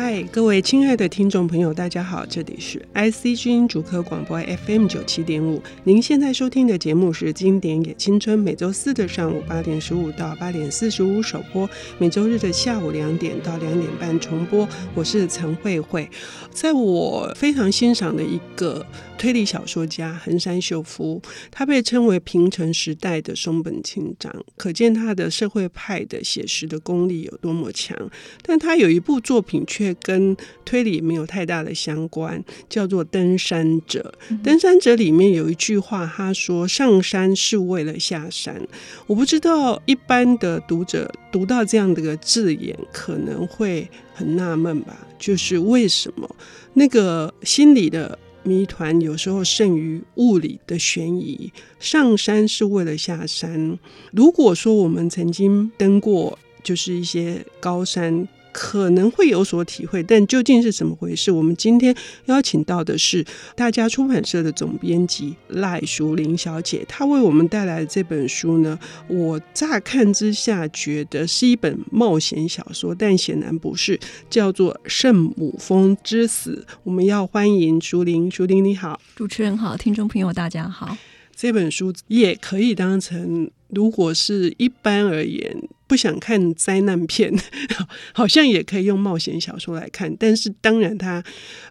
嗨，各位亲爱的听众朋友，大家好，这里是 IC 之音主客广播 FM 九七点五。您现在收听的节目是《经典也青春》，每周四的上午八点十五到八点四十五首播，每周日的下午两点到两点半重播。我是陈慧慧，在我非常欣赏的一个推理小说家横山秀夫，他被称为平成时代的松本清张，可见他的社会派的写实的功力有多么强。但他有一部作品却跟推理没有太大的相关，叫做《登山者》。《登山者》里面有一句话，他说：“上山是为了下山。”我不知道一般的读者读到这样的个字眼，可能会很纳闷吧？就是为什么那个心理的谜团有时候胜于物理的悬疑？上山是为了下山。如果说我们曾经登过，就是一些高山。可能会有所体会，但究竟是怎么回事？我们今天邀请到的是大家出版社的总编辑赖淑玲小姐，她为我们带来的这本书呢，我乍看之下觉得是一本冒险小说，但显然不是，叫做《圣母峰之死》。我们要欢迎淑玲，淑玲你好，主持人好，听众朋友大家好。这本书也可以当成，如果是一般而言。不想看灾难片，好像也可以用冒险小说来看。但是当然它，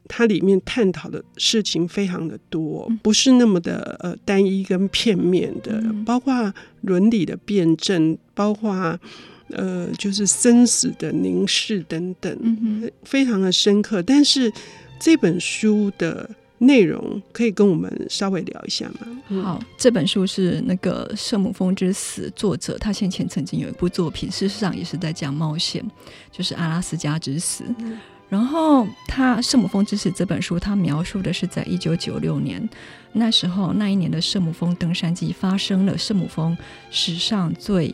它它里面探讨的事情非常的多，不是那么的呃单一跟片面的，包括伦理的辩证，包括呃就是生死的凝视等等，非常的深刻。但是这本书的。内容可以跟我们稍微聊一下吗？嗯、好，这本书是那个《圣母峰之死》，作者他先前曾经有一部作品，事实上也是在讲冒险，就是《阿拉斯加之死》。嗯、然后他《圣母峰之死》这本书，他描述的是在一九九六年那时候，那一年的圣母峰登山季发生了圣母峰史上最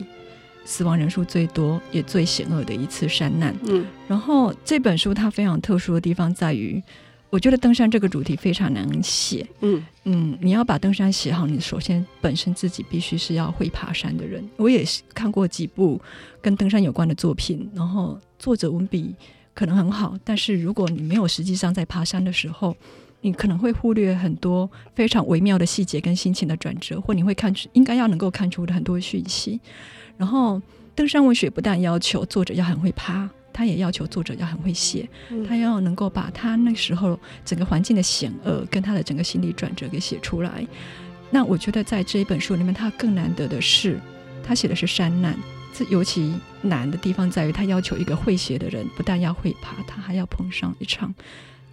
死亡人数最多也最险恶的一次山难。嗯，然后这本书它非常特殊的地方在于。我觉得登山这个主题非常难写，嗯嗯，你要把登山写好，你首先本身自己必须是要会爬山的人。我也是看过几部跟登山有关的作品，然后作者文笔可能很好，但是如果你没有实际上在爬山的时候，你可能会忽略很多非常微妙的细节跟心情的转折，或你会看出应该要能够看出的很多讯息。然后登山文学不但要求作者要很会爬。他也要求作者要很会写，他要能够把他那时候整个环境的险恶跟他的整个心理转折给写出来。那我觉得在这一本书里面，他更难得的是，他写的是山难。这尤其难的地方在于，他要求一个会写的人不但要会爬，他还要碰上一场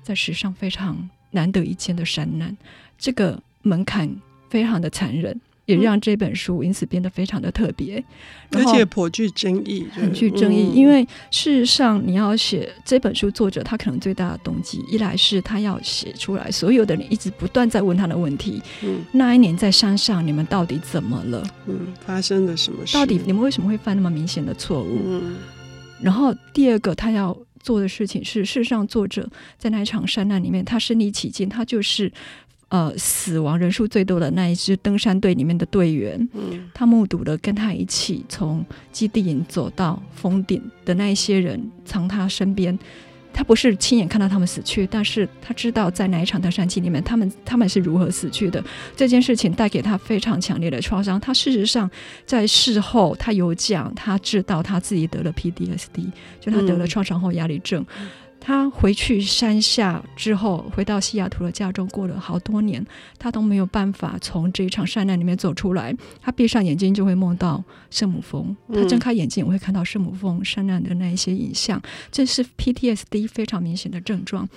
在史上非常难得一见的山难，这个门槛非常的残忍。也让这本书因此变得非常的特别，而且颇具争议，很具争议。因为事实上，你要写这本书，作者他可能最大的动机，一来是他要写出来，所有的人一直不断在问他的问题。嗯，那一年在山上，你们到底怎么了？嗯，发生了什么事？到底你们为什么会犯那么明显的错误？嗯，然后第二个他要做的事情是，事实上，作者在那一场山难里面，他身临其境，他就是。呃，死亡人数最多的那一支登山队里面的队员，嗯，他目睹了跟他一起从基地营走到峰顶的那一些人，从他身边，他不是亲眼看到他们死去，但是他知道在哪一场登山季里面，他们他们是如何死去的。这件事情带给他非常强烈的创伤。他事实上在事后，他有讲，他知道他自己得了 PDSD，就他得了创伤后压力症。嗯他回去山下之后，回到西雅图的家中，过了好多年，他都没有办法从这一场山难里面走出来。他闭上眼睛就会梦到圣母峰，他睁开眼睛也会看到圣母峰山难的那一些影像，这是 PTSD 非常明显的症状。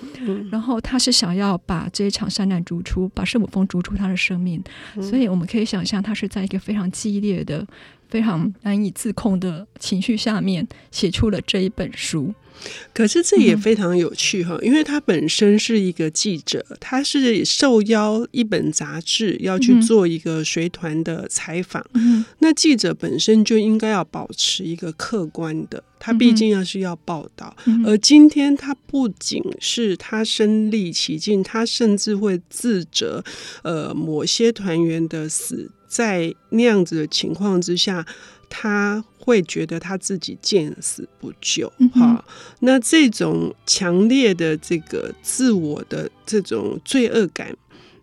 然后他是想要把这一场山难逐出，把圣母峰逐出他的生命，所以我们可以想象，他是在一个非常激烈的、非常难以自控的情绪下面写出了这一本书。可是这也非常有趣哈，因为他本身是一个记者，他是受邀一本杂志要去做一个随团的采访。那记者本身就应该要保持一个客观的，他毕竟要是要报道。而今天他不仅是他身历其境，他甚至会自责，呃，某些团员的死，在那样子的情况之下。他会觉得他自己见死不救。哈、嗯，那这种强烈的这个自我的这种罪恶感，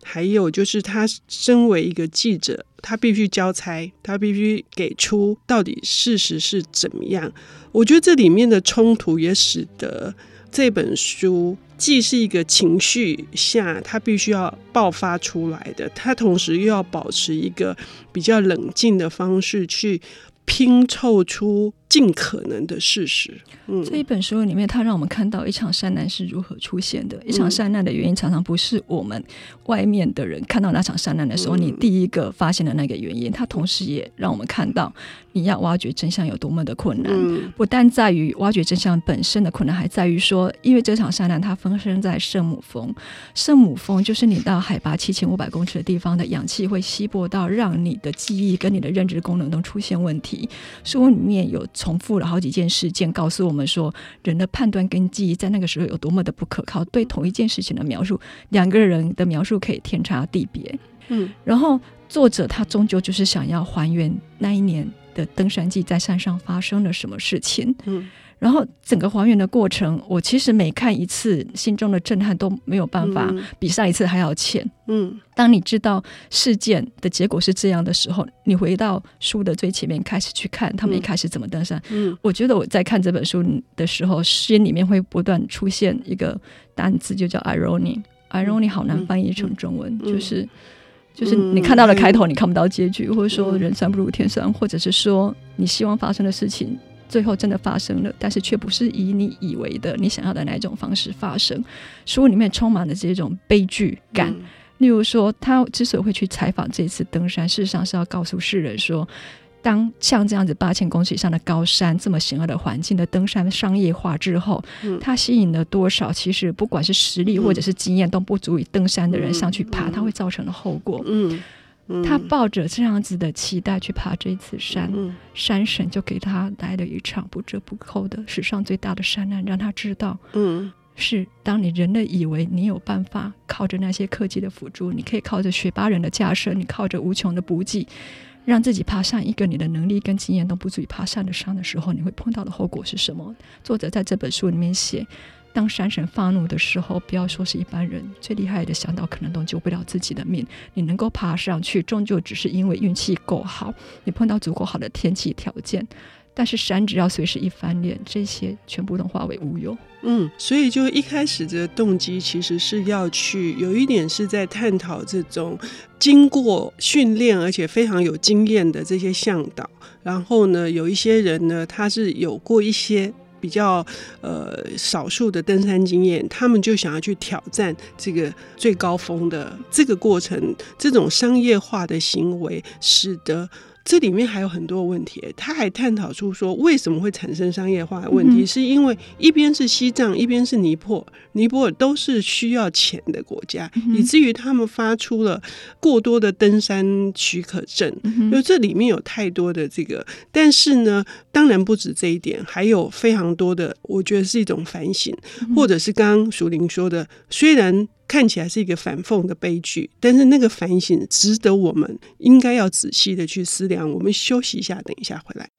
还有就是他身为一个记者，他必须交差，他必须给出到底事实是怎么样。我觉得这里面的冲突也使得这本书既是一个情绪下他必须要爆发出来的，他同时又要保持一个比较冷静的方式去拼凑出尽可能的事实。嗯，这一本书里面，它让我们看到一场山难是如何出现的。一场山难的原因，常常不是我们外面的人看到那场山难的时候，你第一个发现的那个原因。它同时也让我们看到，你要挖掘真相有多么的困难。不但在于挖掘真相本身的困难，还在于说，因为这场山难它发生在圣母峰，圣母峰就是你到海拔七千五百公尺的地方的氧气会稀薄到让你的记忆跟你的认知功能都出现问题。书里面有。重复了好几件事件，告诉我们说，人的判断跟记忆在那个时候有多么的不可靠。对同一件事情的描述，两个人的描述可以天差地别。嗯，然后作者他终究就是想要还原那一年的登山记在山上发生了什么事情。嗯。然后整个还原的过程，我其实每看一次，心中的震撼都没有办法比上一次还要浅。嗯，当你知道事件的结果是这样的时候，你回到书的最前面开始去看他们一开始怎么登山。嗯，我觉得我在看这本书的时候，心里面会不断出现一个单词，就叫 irony。irony 好难翻译成中文，就是就是你看到了开头，你看不到结局，或者说人算不如天算，或者是说你希望发生的事情。最后真的发生了，但是却不是以你以为的、你想要的那种方式发生。书里面充满了这种悲剧感。嗯、例如说，他之所以会去采访这次登山，事实上是要告诉世人说，当像这样子八千公尺以上的高山、这么险恶的环境的登山商业化之后，嗯、它吸引了多少？其实不管是实力或者是经验都不足以登山的人上去爬，它会造成的后果。嗯。他抱着这样子的期待去爬这一次山，嗯、山神就给他来了一场不折不扣的史上最大的山难，让他知道，嗯，是当你人类以为你有办法靠着那些科技的辅助，你可以靠着雪巴人的架设，你靠着无穷的补给，让自己爬上一个你的能力跟经验都不足以爬上的山的时候，你会碰到的后果是什么？作者在这本书里面写。当山神发怒的时候，不要说是一般人，最厉害的向导可能都救不了自己的命。你能够爬上去，终究只是因为运气够好，你碰到足够好的天气条件。但是山只要随时一翻脸，这些全部都化为乌有。嗯，所以就一开始的动机其实是要去有一点是在探讨这种经过训练而且非常有经验的这些向导。然后呢，有一些人呢，他是有过一些。比较呃少数的登山经验，他们就想要去挑战这个最高峰的这个过程，这种商业化的行为使得。这里面还有很多问题，他还探讨出说为什么会产生商业化的问题，是因为一边是西藏，一边是尼泊尔，尼泊尔都是需要钱的国家，以至于他们发出了过多的登山许可证，因为这里面有太多的这个。但是呢，当然不止这一点，还有非常多的，我觉得是一种反省，或者是刚刚淑玲说的，虽然。看起来是一个反讽的悲剧，但是那个反省值得我们应该要仔细的去思量。我们休息一下，等一下回来。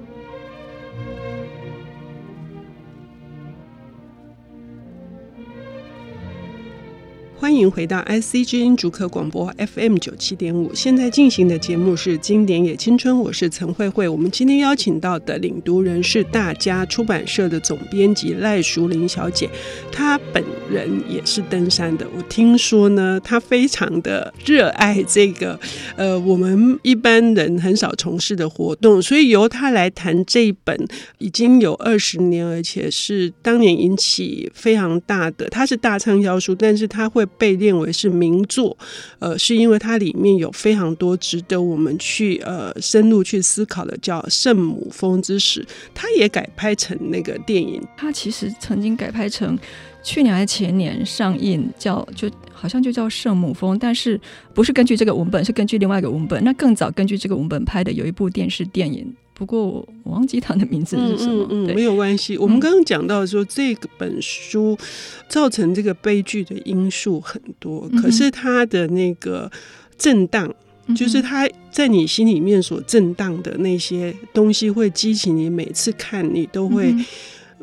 欢迎回到 IC 之音主客广播 FM 九七点五，现在进行的节目是《经典也青春》，我是陈慧慧。我们今天邀请到的领读人是大家出版社的总编辑赖淑玲小姐，她本人也是登山的。我听说呢，她非常的热爱这个呃，我们一般人很少从事的活动，所以由她来谈这一本已经有二十年，而且是当年引起非常大的，它是大畅销书，但是它会。被列为是名作，呃，是因为它里面有非常多值得我们去呃深入去思考的，叫《圣母峰之死》，它也改拍成那个电影。它其实曾经改拍成去年还是前年上映，叫就好像就叫《圣母峰》，但是不是根据这个文本，是根据另外一个文本。那更早根据这个文本拍的有一部电视电影。不过我忘记他的名字是什么，嗯，嗯，没有关系。我们刚刚讲到说，这本书造成这个悲剧的因素很多，可是它的那个震荡嗯，就是它在你心里面所震荡的那些东西，会激起你每次看你都会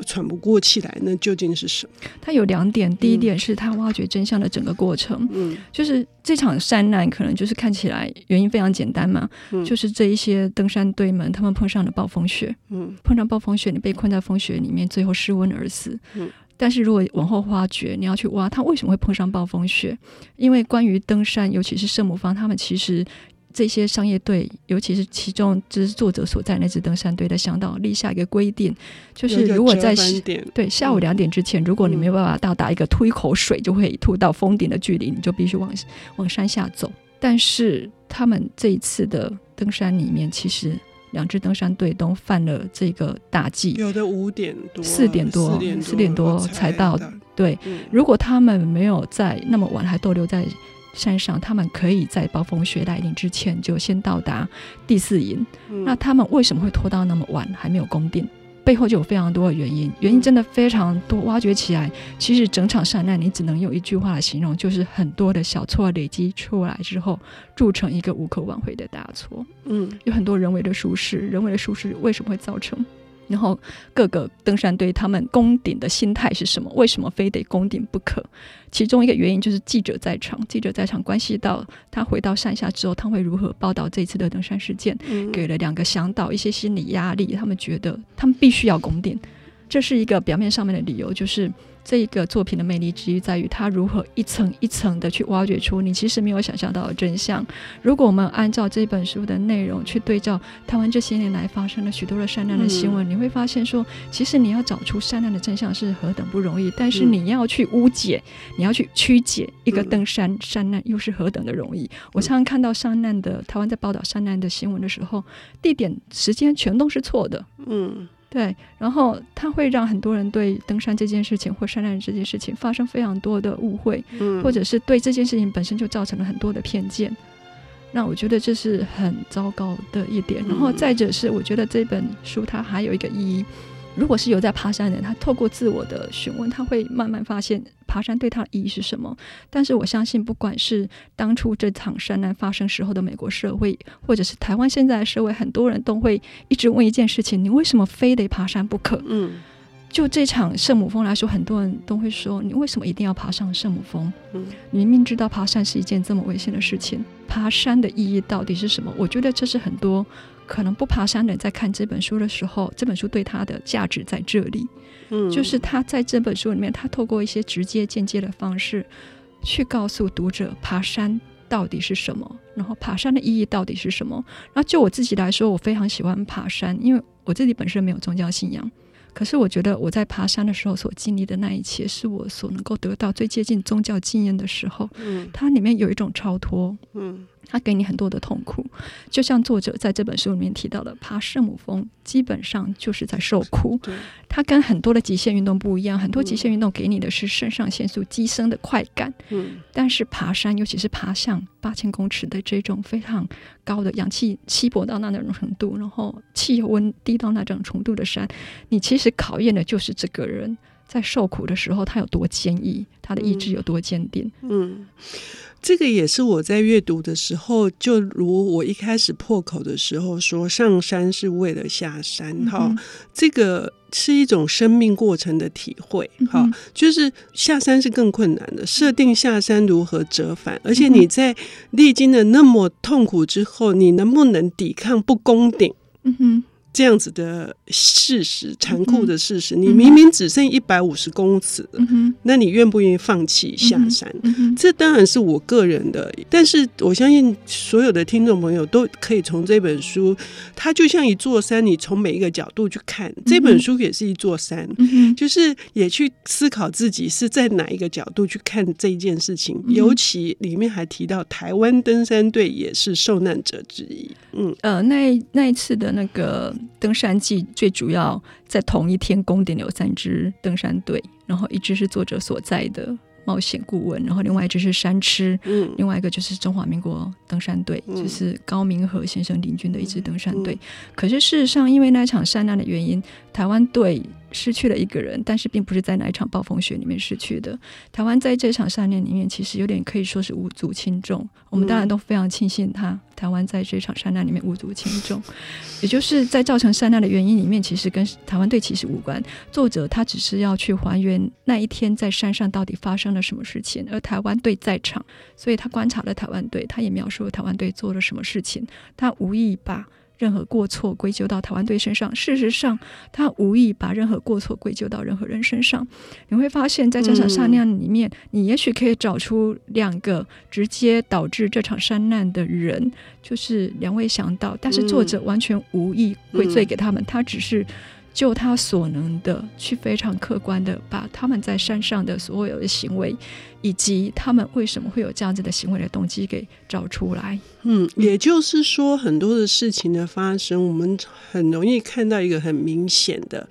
喘不过气来。那究竟是什么？它有两点，第一点是它挖掘真相的整个过程，嗯，就是这场山难可能就是看起来原因非常简单嘛，嗯，就是这一些登山队们他们碰上了暴风雪，嗯，碰上暴风雪，你被困在风雪里面，最后失温而死，嗯。但是如果往后挖掘，你要去挖它为什么会碰上暴风雪？因为关于登山，尤其是圣母峰，他们其实这些商业队，尤其是其中就是作者所在那支登山队的向导立下一个规定，就是如果在对下午两点之前，如果你没有办法到达一个吐一口水就会吐到峰顶的距离，你就必须往往山下走。但是他们这一次的登山里面，其实。两支登山队都犯了这个大忌，有的五点多、四点多、四点多才到。对、嗯，如果他们没有在那么晚还逗留在山上，他们可以在暴风雪来临之前就先到达第四营、嗯。那他们为什么会拖到那么晚还没有攻顶？背后就有非常多的原因，原因真的非常多。挖掘起来，其实整场山难你只能用一句话来形容，就是很多的小错累积出来之后，铸成一个无可挽回的大错。嗯，有很多人为的疏失，人为的疏失为什么会造成？然后各个登山队他们攻顶的心态是什么？为什么非得攻顶不可？其中一个原因就是记者在场，记者在场关系到他回到山下之后，他会如何报道这次的登山事件，嗯、给了两个向导一些心理压力，他们觉得他们必须要攻顶，这是一个表面上面的理由，就是。这一个作品的魅力之一在于，它如何一层一层的去挖掘出你其实没有想象到的真相。如果我们按照这本书的内容去对照台湾这些年来发生了许多的山难的新闻，嗯，你会发现说，其实你要找出山难的真相是何等不容易，但是你要去污解，你要去曲解一个登山山难又是何等的容易。我常常看到山难的台湾在报道山难的新闻的时候，地点、时间全都是错的。嗯。对，然后它会让很多人对登山这件事情或山难这件事情发生非常多的误会，嗯，或者是对这件事情本身就造成了很多的偏见。那我觉得这是很糟糕的一点。然后再者是，我觉得这本书它还有一个意义。如果是有在爬山的人，他透过自我的询问，他会慢慢发现爬山对他的意义是什么。但是我相信，不管是当初这场山难发生时候的美国社会，或者是台湾现在的社会，很多人都会一直问一件事情：你为什么非得爬山不可？嗯。就这场圣母峰来说，很多人都会说：“你为什么一定要爬上圣母峰？嗯，你明明知道爬山是一件这么危险的事情，爬山的意义到底是什么？”我觉得这是很多可能不爬山的人在看这本书的时候，这本书对他的价值在这里。嗯，就是他在这本书里面，他透过一些直接、间接的方式，去告诉读者爬山到底是什么，然后爬山的意义到底是什么。然后就我自己来说，我非常喜欢爬山，因为我自己本身没有宗教信仰。可是我觉得我在爬山的时候所经历的那一切，是我所能够得到最接近宗教经验的时候。嗯，它里面有一种超脱。嗯。他给你很多的痛苦，就像作者在这本书里面提到的，爬圣母峰基本上就是在受苦。它跟很多的极限运动不一样，很多极限运动给你的是肾上腺素激升的快感。嗯，但是爬山，尤其是爬向八千公尺的这种非常高的氧气稀薄到那种程度，然后气温低到那种程度的山，你其实考验的就是这个人在受苦的时候他有多坚毅，他的意志有多坚定。嗯。嗯这个也是我在阅读的时候，就如我一开始破口的时候说，上山是为了下山，哈、嗯，这个是一种生命过程的体会，哈、嗯，就是下山是更困难的，设定下山如何折返，而且你在历经了那么痛苦之后，你能不能抵抗不攻顶？嗯哼。这样子的事实，残酷的事实，嗯、你明明只剩一百五十公尺，嗯，那你愿不愿意放弃下山？这当然是我个人的，但是我相信所有的听众朋友都可以从这本书，它就像一座山，你从每一个角度去看，嗯，这本书也是一座山，嗯，就是也去思考自己是在哪一个角度去看这一件事情，嗯。尤其里面还提到台湾登山队也是受难者之一。嗯，呃，那那一次的那个。登山季最主要在同一天宫顶有三支登山队，然后一支是作者所在的冒险顾问，然后另外一支是山痴，嗯，另外一个就是中华民国登山队，嗯，就是高明和先生领军的一支登山队，嗯。可是事实上，因为那场山难的原因，台湾队失去了一个人，但是并不是在哪一场暴风雪里面失去的。台湾在这场善难里面，其实有点可以说是无足轻重。我们当然都非常庆幸他，台湾在这场山难里面无足轻重。也就是在造成山难的原因里面，其实跟台湾队其实无关。作者他只是要去还原那一天在山上到底发生了什么事情，而台湾队在场，所以他观察了台湾队，他也描述了台湾队做了什么事情。他无意把任何过错归咎到台湾队身上，事实上，他无意把任何过错归咎到任何人身上。你会发现在这场山难里面，嗯、你也许可以找出两个直接导致这场山难的人，就是两位想到，但是作者完全无意归罪给他们，嗯、他只是。就他所能的，去非常客观的把他们在山上的所有的行为，以及他们为什么会有这样子的行为的动机给找出来。嗯，也就是说，很多的事情的发生，我们很容易看到一个很明显的。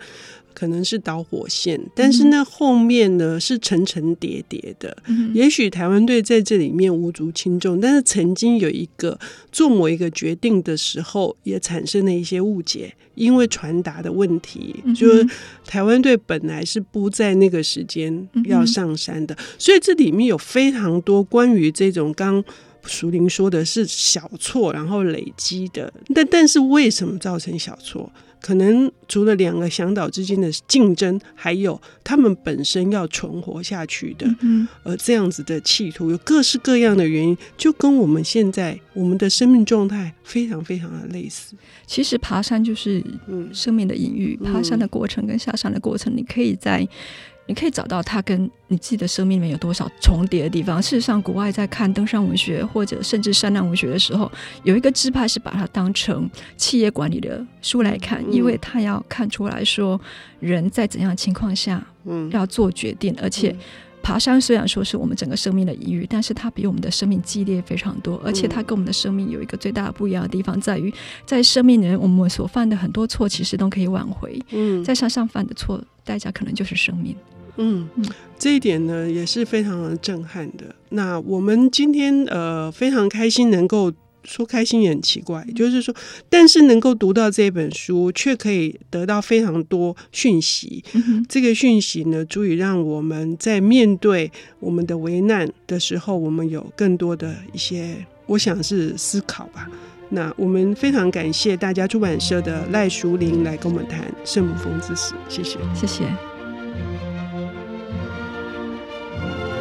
可能是导火线，但是那，后面呢是层层叠叠的。嗯、也许台湾队在这里面无足轻重，但是曾经有一个做某一个决定的时候，也产生了一些误解，因为传达的问题，嗯、就是台湾队本来是不在那个时间要上山的，嗯、所以这里面有非常多关于这种刚熟林说的是小错，然后累积的，但但是为什么造成小错？可能除了两个向导之间的竞争，还有他们本身要存活下去的，嗯，呃这样子的企图，有各式各样的原因，就跟我们现在我们的生命状态非常非常的类似。其实爬山就是生命的隐喻，嗯，爬山的过程跟下山的过程，你可以在。你可以找到它跟你自己的生命里面有多少重叠的地方。事实上，国外在看登山文学或者甚至山难文学的时候，有一个支派是把它当成企业管理的书来看，因为他要看出来说人在怎样的情况下，要做决定。而且，爬山虽然说是我们整个生命的隐喻，但是它比我们的生命激烈非常多。而且，它跟我们的生命有一个最大的不一样的地方，在于在生命里面，我们所犯的很多错其实都可以挽回。嗯在山上犯的错，代价可能就是生命。嗯，这一点呢也是非常的震撼的。那我们今天呃非常开心能够说开心也很奇怪，就是说，但是能够读到这本书，却可以得到非常多讯息。嗯、这个讯息呢，足以让我们在面对我们的危难的时候，我们有更多的一些，我想是思考吧。那我们非常感谢大家出版社的赖淑玲来跟我们谈《圣母峰之死》，谢谢，谢谢。